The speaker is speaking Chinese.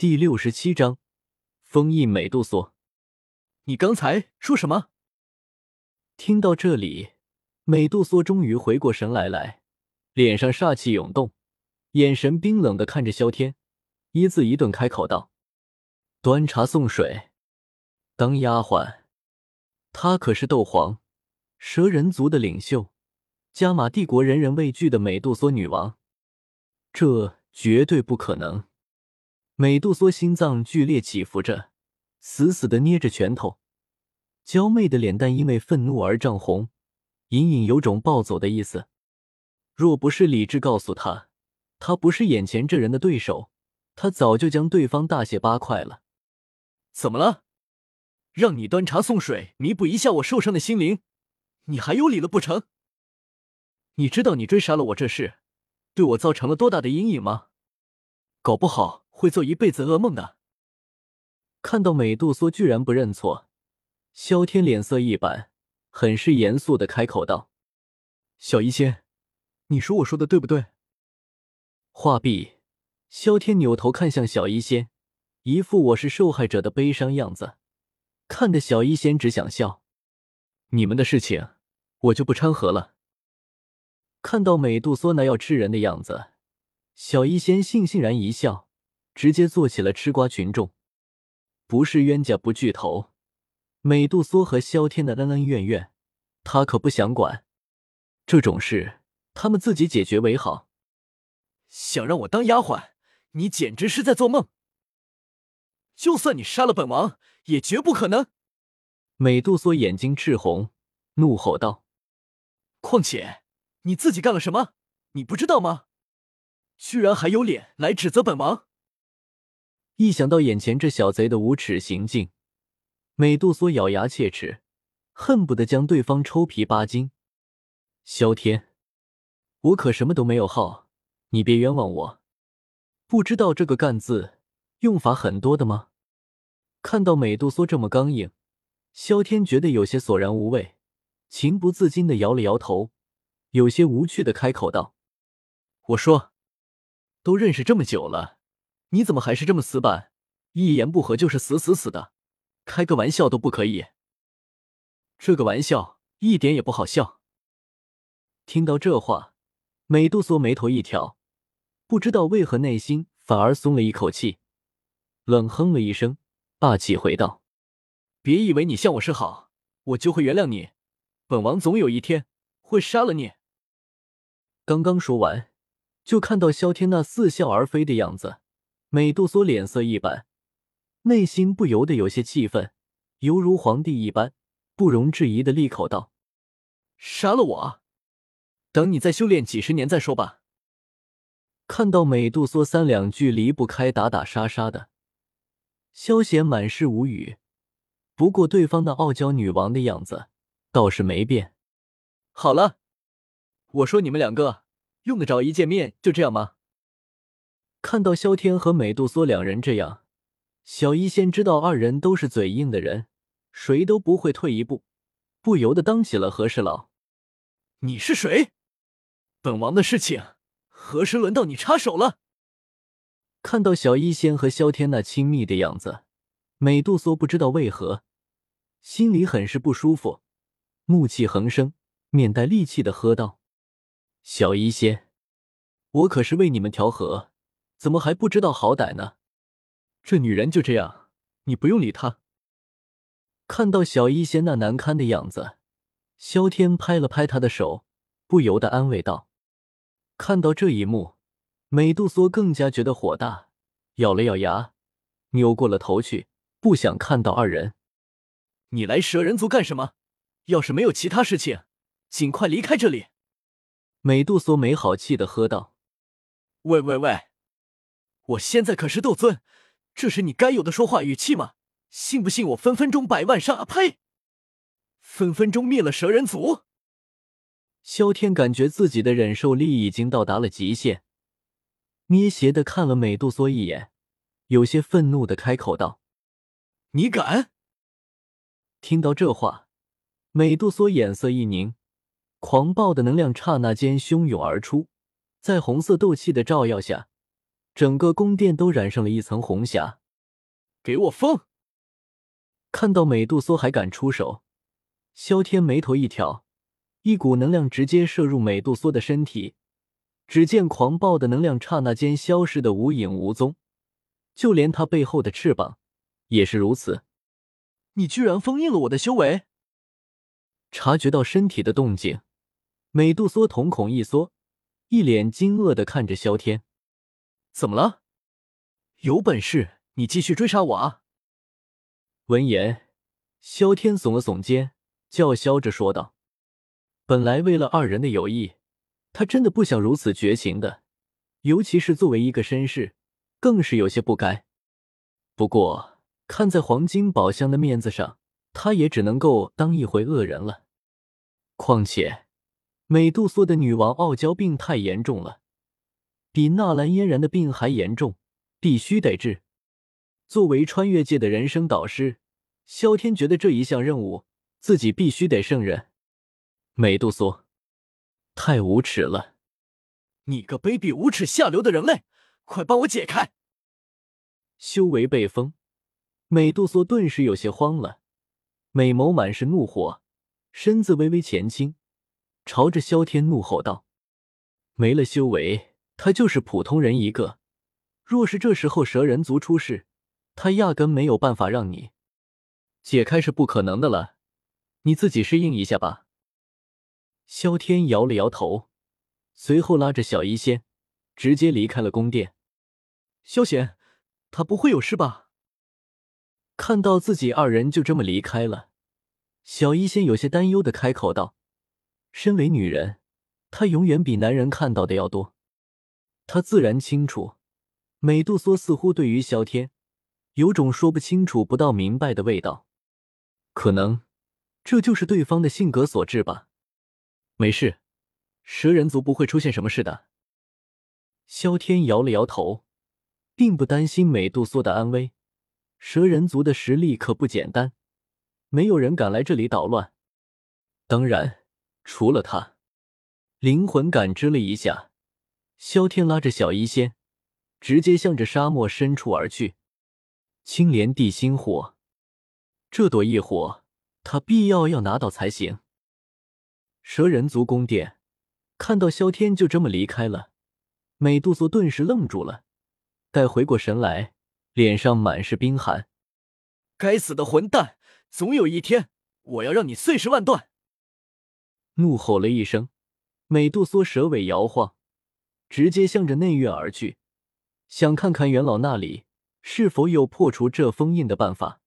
第六十七章，封印美杜莎。你刚才说什么？听到这里，美杜莎终于回过神来，来，脸上煞气涌动，眼神冰冷的看着萧天，一字一顿开口道：“端茶送水，当丫鬟。她可是斗皇，蛇人族的领袖，加玛帝国人人畏惧的美杜莎女王，这绝对不可能。”美杜莎心脏剧烈起伏着，死死的捏着拳头，娇媚的脸蛋因为愤怒而涨红，隐隐有种暴走的意思。若不是理智告诉他，他不是眼前这人的对手，他早就将对方大卸八块了。怎么了？让你端茶送水，弥补一下我受伤的心灵，你还有理了不成？你知道你追杀了我这事，对我造成了多大的阴影吗？搞不好。会做一辈子噩梦的。看到美杜莎居然不认错，萧天脸色一板，很是严肃的开口道：“小医仙，你说我说的对不对？”话毕，萧天扭头看向小医仙，一副我是受害者的悲伤样子，看得小医仙只想笑。你们的事情，我就不掺和了。看到美杜莎那要吃人的样子，小医仙悻悻然一笑。直接做起了吃瓜群众，不是冤家不聚头。美杜莎和萧天的恩恩怨怨，他可不想管。这种事，他们自己解决为好。想让我当丫鬟，你简直是在做梦。就算你杀了本王，也绝不可能。美杜莎眼睛赤红，怒吼道：“况且你自己干了什么？你不知道吗？居然还有脸来指责本王！”一想到眼前这小贼的无耻行径，美杜莎咬牙切齿，恨不得将对方抽皮扒筋。萧天，我可什么都没有好，你别冤枉我。不知道这个“干”字用法很多的吗？看到美杜莎这么刚硬，萧天觉得有些索然无味，情不自禁的摇了摇头，有些无趣的开口道：“我说，都认识这么久了。”你怎么还是这么死板？一言不合就是死死死的，开个玩笑都不可以。这个玩笑一点也不好笑。听到这话，美杜莎眉头一挑，不知道为何内心反而松了一口气，冷哼了一声，霸气回道：“别以为你向我示好，我就会原谅你。本王总有一天会杀了你。”刚刚说完，就看到萧天那似笑而非的样子。美杜莎脸色一板，内心不由得有些气愤，犹如皇帝一般，不容置疑的利口道：“杀了我，等你再修炼几十年再说吧。”看到美杜莎三两句离不开打打杀杀的，萧贤满是无语。不过对方那傲娇女王的样子倒是没变。好了，我说你们两个用得着一见面就这样吗？看到萧天和美杜莎两人这样，小医仙知道二人都是嘴硬的人，谁都不会退一步，不由得当起了和事佬。你是谁？本王的事情何时轮到你插手了？看到小医仙和萧天那亲密的样子，美杜莎不知道为何心里很是不舒服，怒气横生，面带戾气的喝道：“小医仙，我可是为你们调和。”怎么还不知道好歹呢？这女人就这样，你不用理她。看到小医仙那难堪的样子，萧天拍了拍她的手，不由得安慰道：“看到这一幕，美杜莎更加觉得火大，咬了咬牙，扭过了头去，不想看到二人。你来蛇人族干什么？要是没有其他事情，尽快离开这里。”美杜莎没好气的喝道：“喂喂喂！”我现在可是斗尊，这是你该有的说话语气吗？信不信我分分钟百万杀？呸！分分钟灭了蛇人族！萧天感觉自己的忍受力已经到达了极限，捏斜的看了美杜莎一眼，有些愤怒的开口道：“你敢！”听到这话，美杜莎眼色一凝，狂暴的能量刹那间汹涌而出，在红色斗气的照耀下。整个宫殿都染上了一层红霞。给我封！看到美杜莎还敢出手，萧天眉头一挑，一股能量直接射入美杜莎的身体。只见狂暴的能量刹那间消失的无影无踪，就连他背后的翅膀也是如此。你居然封印了我的修为！察觉到身体的动静，美杜莎瞳孔一缩，一脸惊愕的看着萧天：“怎么了？有本事你继续追杀我啊！”闻言，萧天耸了耸肩，叫嚣着说道：“本来为了二人的友谊。”他真的不想如此绝情的，尤其是作为一个绅士，更是有些不该。不过，看在黄金宝箱的面子上，他也只能够当一回恶人了。况且，美杜莎的女王傲娇病太严重了，比纳兰嫣然的病还严重，必须得治。作为穿越界的人生导师，萧天觉得这一项任务自己必须得胜任。美杜莎。太无耻了！你个卑鄙无耻下流的人类，快帮我解开！修为被封，美杜莎顿时有些慌了，美眸满是怒火，身子微微前倾，朝着萧天怒吼道：“没了修为，他就是普通人一个。若是这时候蛇人族出事，他压根没有办法让你解开，是不可能的了。你自己适应一下吧。”萧天摇了摇头，随后拉着小医仙，直接离开了宫殿。萧贤，他不会有事吧？看到自己二人就这么离开了，小医仙有些担忧的开口道：“身为女人，她永远比男人看到的要多。他自然清楚，美杜莎似乎对于萧天有种说不清楚、不到明白的味道，可能这就是对方的性格所致吧。”没事，蛇人族不会出现什么事的。萧天摇了摇头，并不担心美杜莎的安危。蛇人族的实力可不简单，没有人敢来这里捣乱。当然，除了他。灵魂感知了一下，萧天拉着小医仙，直接向着沙漠深处而去。青莲地心火，这朵异火，他必要要拿到才行。蛇人族宫殿，看到萧天就这么离开了，美杜莎顿时愣住了。待回过神来，脸上满是冰寒。该死的混蛋，总有一天我要让你碎尸万段！怒吼了一声，美杜莎蛇尾摇晃，直接向着内院而去，想看看元老那里是否有破除这封印的办法。